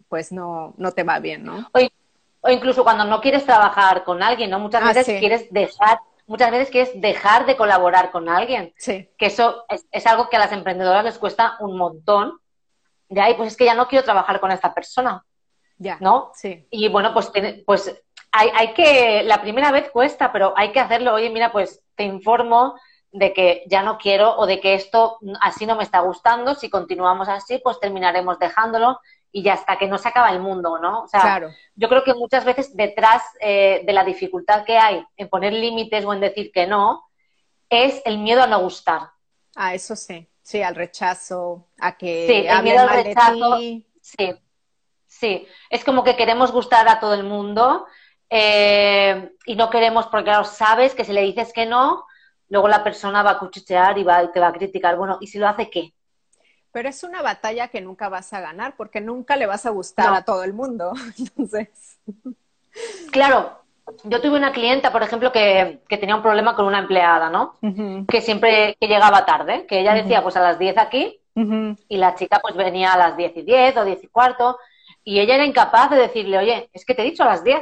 pues no, no te va bien, ¿no? O, incluso cuando no quieres trabajar con alguien, ¿no? Muchas ah, veces quieres dejar muchas veces que es dejar de colaborar con alguien. Sí. Que eso es, algo que a las emprendedoras les cuesta un montón. Ya, y pues es que ya no quiero trabajar con esta persona. Ya. ¿No? Sí. Y bueno, pues, pues hay, hay que, la primera vez cuesta, pero hay que hacerlo. Oye, mira, pues te informo de que ya no quiero o de que esto así no me está gustando. Si continuamos así, pues terminaremos dejándolo y ya hasta que no se acaba el mundo, ¿no? O sea, yo creo que muchas veces detrás eh, de la dificultad que hay en poner límites o en decir que no, es el miedo a no gustar. Ah, eso sí, sí, al rechazo, a que sí, el miedo al rechazo, sí, sí, es como que queremos gustar a todo el mundo eh, y no queremos porque claro, sabes que si le dices que no, luego la persona va a cuchichear y va y te va a criticar. Bueno, ¿y si lo hace qué? Pero es una batalla que nunca vas a ganar porque nunca le vas a gustar a todo el mundo. Entonces. Claro, yo tuve una clienta, por ejemplo, que, tenía un problema con una empleada, ¿no? Que siempre que llegaba tarde, que ella decía, pues a las 10 aquí, y la chica pues venía a las 10 y 10 o 10 y cuarto, y ella era incapaz de decirle, oye, es que te he dicho a las 10,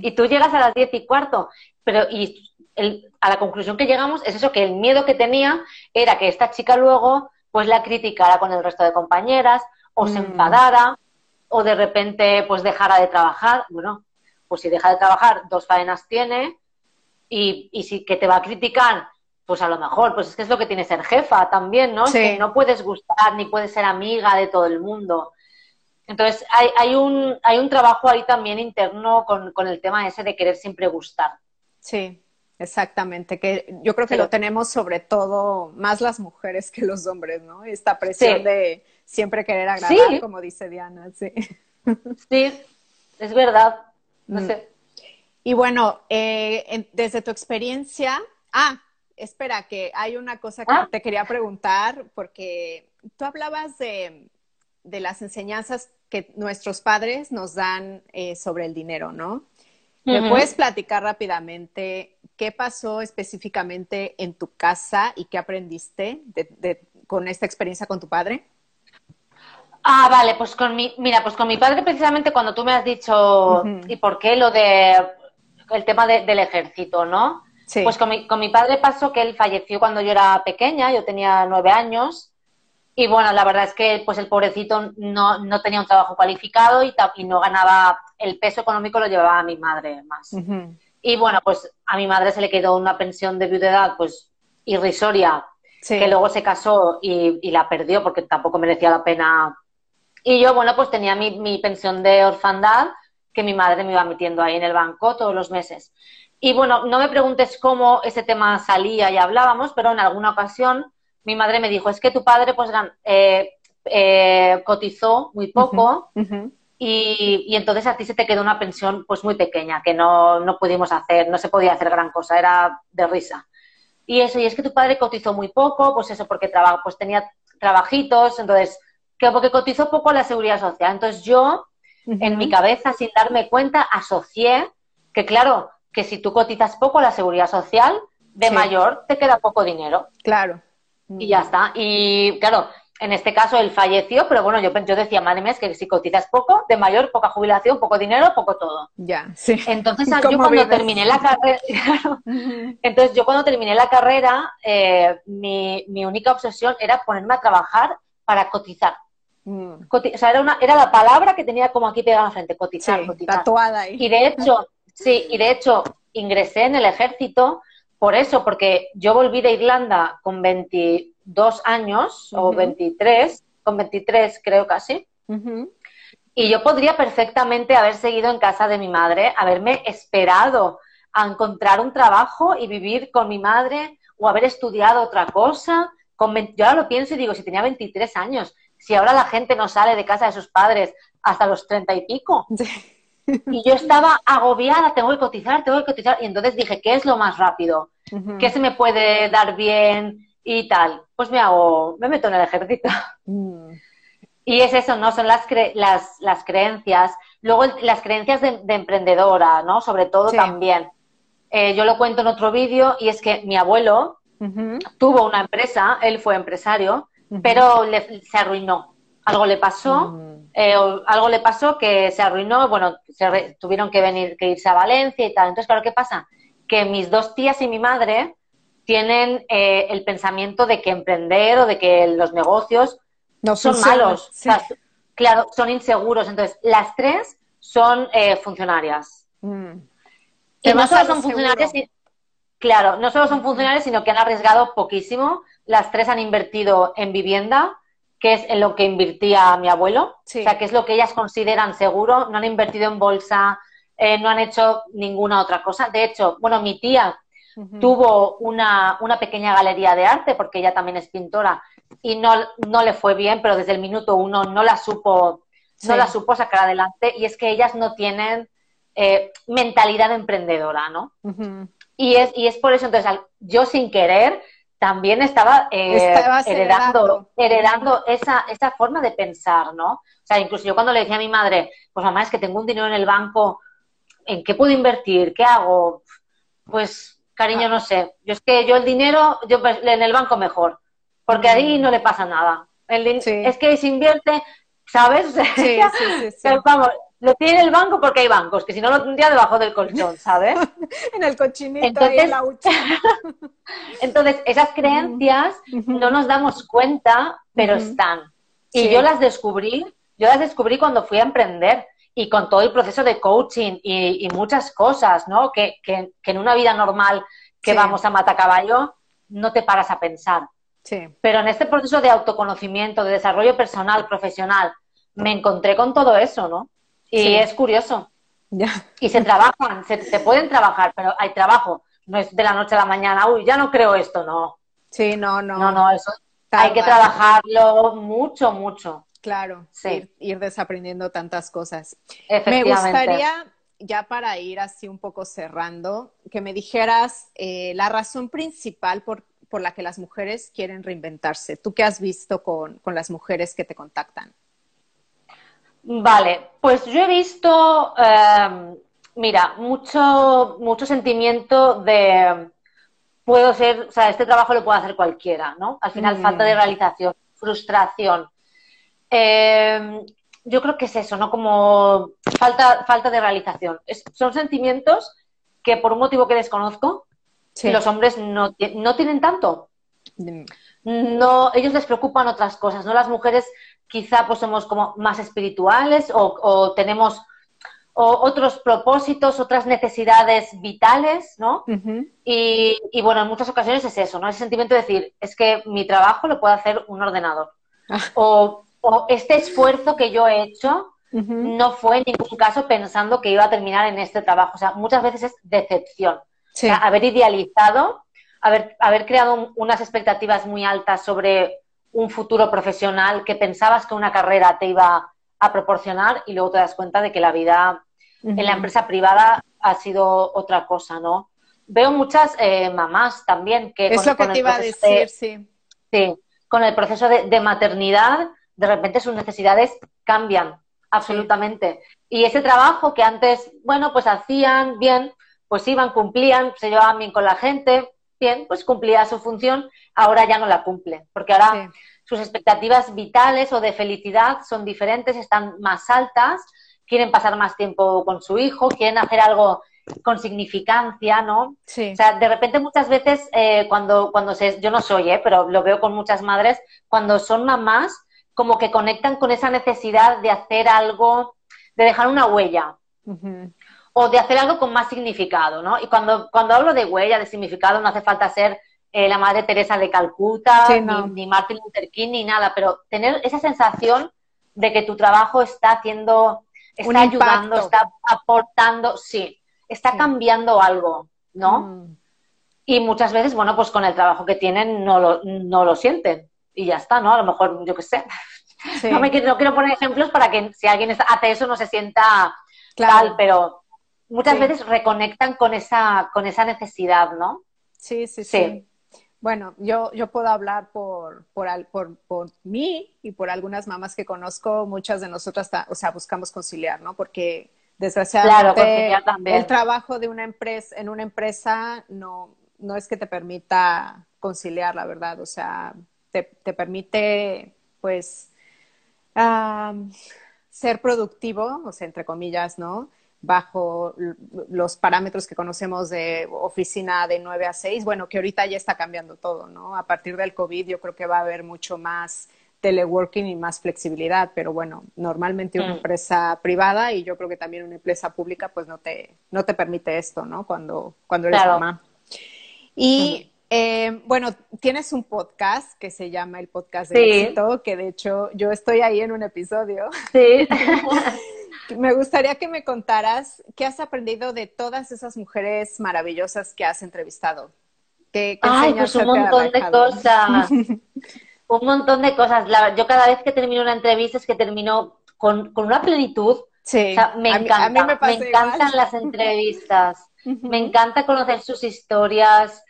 y tú llegas a las 10 y cuarto, pero y a la conclusión que llegamos es eso, que el miedo que tenía era que esta chica luego pues la criticara con el resto de compañeras, o se mm. enfadara, o de repente pues dejara de trabajar. Bueno, pues si deja de trabajar, dos faenas tiene, y, y si que te va a criticar, pues a lo mejor, pues es que es lo que tiene ser jefa también, ¿no? que no puedes gustar ni puedes ser amiga de todo el mundo. Entonces, hay, hay, un, hay un trabajo ahí también interno con, con el tema ese de querer siempre gustar. Sí, Exactamente, que yo creo que lo tenemos sobre todo más las mujeres que los hombres, ¿no? Esta presión de siempre querer agradar, como dice Diana, sí. Sí, es verdad. No mm. sé. Y bueno, eh, desde tu experiencia, ah, espera, que hay una cosa que ah. te quería preguntar, porque tú hablabas de, de, las enseñanzas que nuestros padres nos dan eh, sobre el dinero, ¿no? ¿Me puedes platicar rápidamente qué pasó específicamente en tu casa y qué aprendiste con esta experiencia con tu padre? Ah, vale, pues con mi, mira, pues con mi padre precisamente cuando tú me has dicho y por qué lo de el tema del ejército, ¿no? Sí. Pues con mi, con mi padre pasó que él falleció cuando yo era pequeña, yo tenía nueve años y bueno, la verdad es que pues el pobrecito no, no tenía un trabajo cualificado y, y, no ganaba, el peso económico lo llevaba a mi madre más. Y bueno, pues a mi madre se le quedó una pensión de viudedad pues irrisoria, que luego se casó y, y, la perdió porque tampoco merecía la pena. Y yo, bueno, pues tenía mi, mi pensión de orfandad que mi madre me iba metiendo ahí en el banco todos los meses. Y bueno, no me preguntes cómo ese tema salía y hablábamos, pero en alguna ocasión mi madre me dijo, es que tu padre pues eh, eh, cotizó muy poco y, entonces a ti se te quedó una pensión pues muy pequeña, que no, no pudimos hacer, no se podía hacer gran cosa, era de risa. Y eso, y es que tu padre cotizó muy poco, pues eso, porque traba, pues tenía trabajitos, entonces, que porque cotizó poco a la seguridad social. Entonces yo, en mi cabeza, sin darme cuenta, asocié que, claro, que si tú cotizas poco a la seguridad social, de mayor te queda poco dinero. Claro. Y ya está. Y claro, en este caso él falleció, pero bueno, yo, yo decía, madre mía, es que si cotizas poco, de mayor, poca jubilación, poco dinero, poco todo. Ya, sí. Entonces yo cuando terminé la carrera, entonces yo cuando terminé la carrera, eh, mi, mi, única obsesión era ponerme a trabajar para cotizar. Mm. o sea, era, una, era la palabra que tenía como aquí pegada en la frente, cotizar, sí, cotizar. Tatuada ahí. Y de hecho, sí, y de hecho ingresé en el ejército por eso, porque yo volví de Irlanda con 22 años o 23, con 23 creo casi. Y yo podría perfectamente haber seguido en casa de mi madre, haberme esperado a encontrar un trabajo y vivir con mi madre o haber estudiado otra cosa. Con, yo ahora lo pienso y digo, si tenía 23 años, si ahora la gente no sale de casa de sus padres hasta los 30 y pico. Y yo estaba agobiada, tengo que cotizar, tengo que cotizar. Y entonces dije, ¿qué es lo más rápido? ¿Qué se me puede dar bien y tal? Pues me hago, me meto en el ejército. Mm. Y es eso, ¿no? Son las, las, las creencias. Luego las creencias de, emprendedora, ¿no? Sobre todo también. Eh, yo lo cuento en otro vídeo y es que mi abuelo tuvo una empresa, él fue empresario, pero se arruinó. Algo le pasó. Mm. Eh, algo le pasó que se arruinó, bueno, se tuvieron que venir, que irse a Valencia y tal. Entonces, claro, ¿qué pasa? Que mis dos tías y mi madre tienen eh, el pensamiento de que emprender o de que los negocios no son malos. claro, son inseguros. Entonces, las tres son eh, funcionarias. Mm. Y no solo son funcionarias, claro, no solo son funcionarias, sino que han arriesgado poquísimo. Las tres han invertido en vivienda, que es en lo que invertía mi abuelo, o sea, que es lo que ellas consideran seguro, no han invertido en bolsa, eh, no han hecho ninguna otra cosa. De hecho, bueno, mi tía tuvo una, una, pequeña galería de arte, porque ella también es pintora, y no, no le fue bien, pero desde el minuto uno no la supo, no la supo sacar adelante, y es que ellas no tienen eh, mentalidad emprendedora, ¿no? y, es, y es por eso, entonces, yo sin querer también estaba, eh, heredando, heredando esa, esa forma de pensar, ¿no? O sea, incluso yo cuando le decía a mi madre, pues mamá, es que tengo un dinero en el banco, ¿en qué puedo invertir? ¿Qué hago? Pues, cariño, no sé. Yo es que yo el dinero, yo pues, en el banco mejor, porque ahí no le pasa nada. Es que se invierte, ¿sabes? Sí, sí, sí, Vamos, lo tiene el banco porque hay bancos, que si no lo tendría debajo del colchón, ¿sabes? en el cochinito entonces, en la entonces, esas creencias no nos damos cuenta, pero están. Y yo las descubrí, yo las descubrí cuando fui a emprender y con todo el proceso de coaching y, muchas cosas, ¿no? Que, que, en una vida normal que vamos a matacaballo no te paras a pensar. Sí. Pero en este proceso de autoconocimiento, de desarrollo personal, profesional, me encontré con todo eso, ¿no? Y es curioso. Y se trabajan, se, pueden trabajar, pero hay trabajo. No es de la noche a la mañana, uy, ya no creo esto, no. Sí, no, no. No, no, eso hay que trabajarlo mucho, mucho. Claro, sí. ir, desaprendiendo tantas cosas. Me gustaría, ya para ir así un poco cerrando, que me dijeras eh, la razón principal por, por, la que las mujeres quieren reinventarse. ¿Tú qué has visto con, con las mujeres que te contactan? Vale, pues yo he visto, em, mira, mucho, mucho sentimiento de puedo ser, o sea, este trabajo lo puede hacer cualquiera, ¿no? Al final, falta de mm. realización, frustración. Em, yo creo que es eso, ¿no? Como falta, falta de realización. son sentimientos que por un motivo que desconozco, los hombres no, no tienen tanto. Mm. No, ellos les preocupan otras cosas, ¿no? Las mujeres quizá pues somos como más espirituales o, tenemos otros propósitos, otras necesidades vitales, ¿no? y, bueno, en muchas ocasiones es eso, ¿no? Ese sentimiento de decir, es que mi trabajo lo puede hacer un ordenador. Ah. O, este esfuerzo que yo he hecho no fue en ningún caso pensando que iba a terminar en este trabajo. O sea, muchas veces es decepción. O sea, haber idealizado, haber, haber creado unas expectativas muy altas sobre un futuro profesional que pensabas que una carrera te iba a proporcionar y luego te das cuenta de que la vida en la empresa privada ha sido otra cosa, ¿no? Veo muchas eh, mamás también que... Es lo que te iba a decir, sí. Sí, con el proceso de, maternidad, de repente sus necesidades cambian absolutamente. Y ese trabajo que antes, bueno, pues hacían bien, pues iban, cumplían, se llevaban bien con la gente, bien, pues cumplía su función, ahora ya no la cumple, porque ahora sus expectativas vitales o de felicidad son diferentes, están más altas, quieren pasar más tiempo con su hijo, quieren hacer algo con significancia, ¿no? Sí. O sea, de repente muchas veces eh, cuando, cuando se, yo no soy, ¿eh? pero lo veo con muchas madres, cuando son mamás, como que conectan con esa necesidad de hacer algo, de dejar una huella. O de hacer algo con más significado, ¿no? Y cuando, cuando hablo de huella, de significado, no hace falta ser eh, la madre Teresa de Calcuta, ni, Martin Luther King, ni nada, pero tener esa sensación de que tu trabajo está haciendo, está ayudando, está aportando, sí, está cambiando algo, ¿no? Mm. Y muchas veces, bueno, pues con el trabajo que tienen no lo, no lo sienten y ya está, ¿no? A lo mejor, yo qué sé. No, me quiero, quiero poner ejemplos para que si alguien hace eso no se sienta tal, pero muchas veces reconectan con esa, con esa necesidad, ¿no? Sí, sí, sí. Bueno, yo, yo puedo hablar por, por, por, por, mí y por algunas mamás que conozco, muchas de nosotras, o sea, buscamos conciliar, ¿no? Porque Desgraciadamente, el trabajo de una empresa, en una empresa no, no es que te permita conciliar, la verdad. O sea, te, permite, pues, ser productivo, o sea, entre comillas, ¿no? Bajo los parámetros que conocemos de oficina de 9 a 6, bueno, que ahorita ya está cambiando todo, ¿no? A partir del COVID yo creo que va a haber mucho más teleworking y más flexibilidad, pero bueno, normalmente una mm. empresa privada y yo creo que también una empresa pública pues no te, no te permite esto, ¿no? Cuando, cuando eres mamá. Y eh, bueno, tienes un podcast que se llama el podcast de éxito, que de hecho yo estoy ahí en un episodio. Sí. me gustaría que me contaras qué has aprendido de todas esas mujeres maravillosas que has entrevistado. ¿Qué, Ay, pues un montón de cosas. un montón de cosas. yo cada vez que termino una entrevista es que termino con, una plenitud. Sí. me encanta, me, encantan las entrevistas. Me encanta conocer sus historias.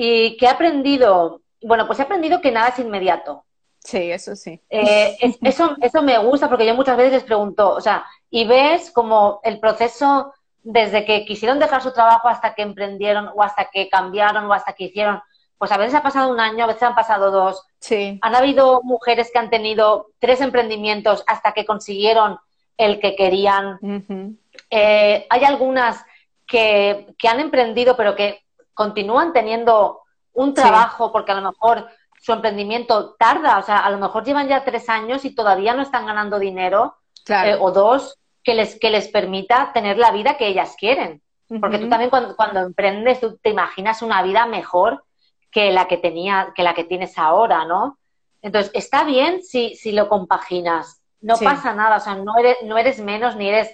¿Y qué he aprendido? Bueno, pues he aprendido que nada es inmediato. Sí, eso sí. Eh, eso, eso me gusta porque yo muchas veces les pregunto, o sea, y ves como el proceso desde que quisieron dejar su trabajo hasta que emprendieron o hasta que cambiaron o hasta que hicieron pues a veces ha pasado un año, a veces han pasado dos. Sí. Han habido mujeres que han tenido tres emprendimientos hasta que consiguieron el que querían. Eh, hay algunas que, han emprendido, pero que continúan teniendo un trabajo porque a lo mejor su emprendimiento tarda, o sea, a lo mejor llevan ya tres años y todavía no están ganando dinero eh, o dos que les, que les permita tener la vida que ellas quieren. Porque tú también cuando, cuando emprendes, tú te imaginas una vida mejor que la que tenía, que la que tienes ahora, ¿no? Entonces, está bien si, si lo compaginas, no pasa nada, o sea, no eres, no eres menos, ni eres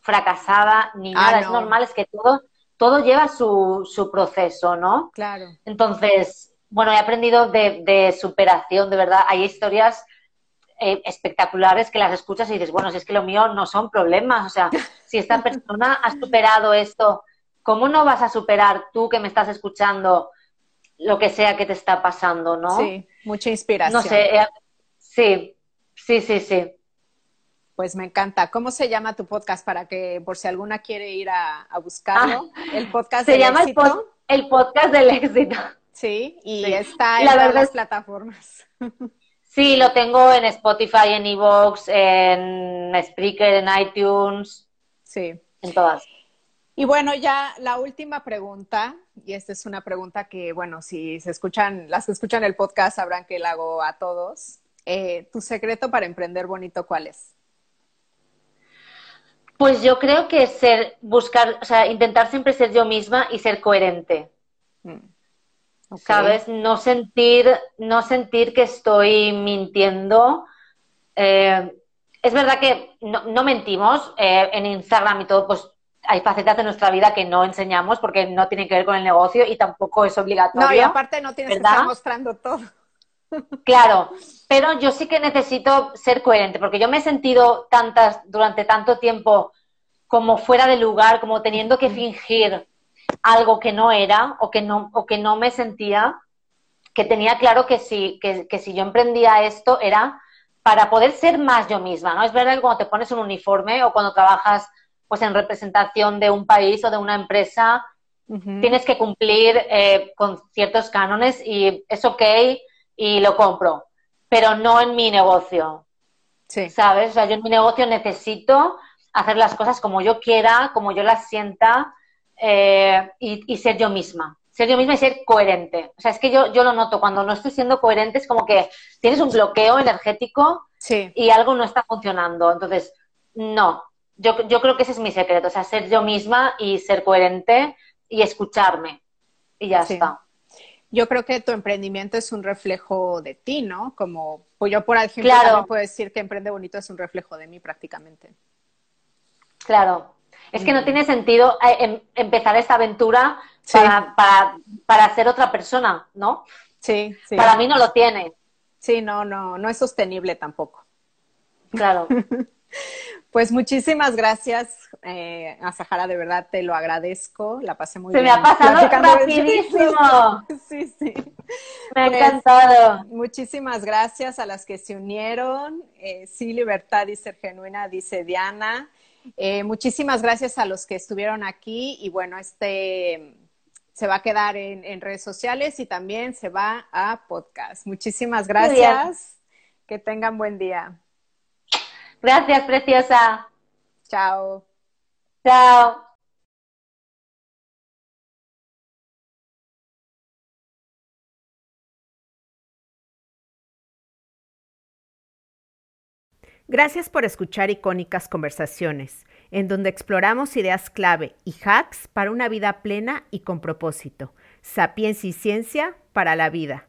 fracasada, ni ah, nada, es normal, es que todo, todo lleva su, su proceso, ¿no? Claro. Entonces, bueno, he aprendido de, de superación, de verdad, hay historias eh, espectaculares que las escuchas y dices, bueno, si es que lo mío no son problemas, o sea, si esta persona ha superado esto, ¿cómo no vas a superar tú que me estás escuchando lo que sea que te está pasando, ¿no? Sí, mucha inspiración. No sé, eh, sí, sí, sí, sí. Pues me encanta. ¿Cómo se llama tu podcast para que, por si alguna quiere ir a, buscarlo? Ah, el podcast se llama El, podcast del éxito. Sí, y está en todas las plataformas. Sí, lo tengo en Spotify, en Evox, en Spreaker, en iTunes. Sí. En todas. Y bueno, ya la última pregunta, y esta es una pregunta que, bueno, si se escuchan, las que escuchan el podcast sabrán que la hago a todos. Eh, ¿Tu secreto para emprender bonito cuál es? Pues yo creo que ser, buscar, o sea, intentar siempre ser yo misma y ser coherente. Mm. ¿Sabes? No sentir, no sentir que estoy mintiendo. Eh, es verdad que no, mentimos eh, en Instagram y todo, pues hay facetas de nuestra vida que no enseñamos porque no tienen que ver con el negocio y tampoco es obligatorio. No, y aparte no tienes que estar mostrando todo. Claro, pero yo sí que necesito ser coherente, porque yo me he sentido tantas, durante tanto tiempo como fuera de lugar, como teniendo que fingir algo que no era o que no, o que no me sentía, que tenía claro que si, que, que si yo emprendía esto era para poder ser más yo misma, ¿no? Es verdad que cuando te pones un uniforme o cuando trabajas pues en representación de un país o de una empresa, tienes que cumplir eh, con ciertos cánones y es ok y lo compro, pero no en mi negocio. Sí. ¿Sabes? O sea, yo en mi negocio necesito hacer las cosas como yo quiera, como yo las sienta eh, y, ser yo misma. Ser yo misma y ser coherente. O sea, es que yo, yo lo noto, cuando no estoy siendo coherente es como que tienes un bloqueo energético y algo no está funcionando. Entonces, no, yo, yo creo que ese es mi secreto, o sea, ser yo misma y ser coherente y escucharme. Y ya está. Yo creo que tu emprendimiento es un reflejo de ti, ¿no? Como pues yo, por ejemplo, también puedo decir que Emprende Bonito es un reflejo de mí prácticamente. Claro. Es que no mm. tiene sentido eh, em, empezar esta aventura para, para, para, ser otra persona, ¿no? Sí, sí. Para mí no lo tiene. Sí, no, no, no es sostenible tampoco. Claro. Pues muchísimas gracias, eh, a Sahara, de verdad te lo agradezco, la pasé muy bien. Se me ha pasado rapidísimo. Sí, sí. Me ha pues, encantado. Muchísimas gracias a las que se unieron. Eh, sí, libertad y ser genuina, dice Diana. Eh, muchísimas gracias a los que estuvieron aquí y bueno, este se va a quedar en, en redes sociales y también se va a podcast. Muchísimas gracias. Que tengan buen día. Gracias, preciosa. Chao. Chao. Gracias por escuchar Icónicas Conversaciones, en donde exploramos ideas clave y hacks para una vida plena y con propósito. Sapiencia y ciencia para la vida.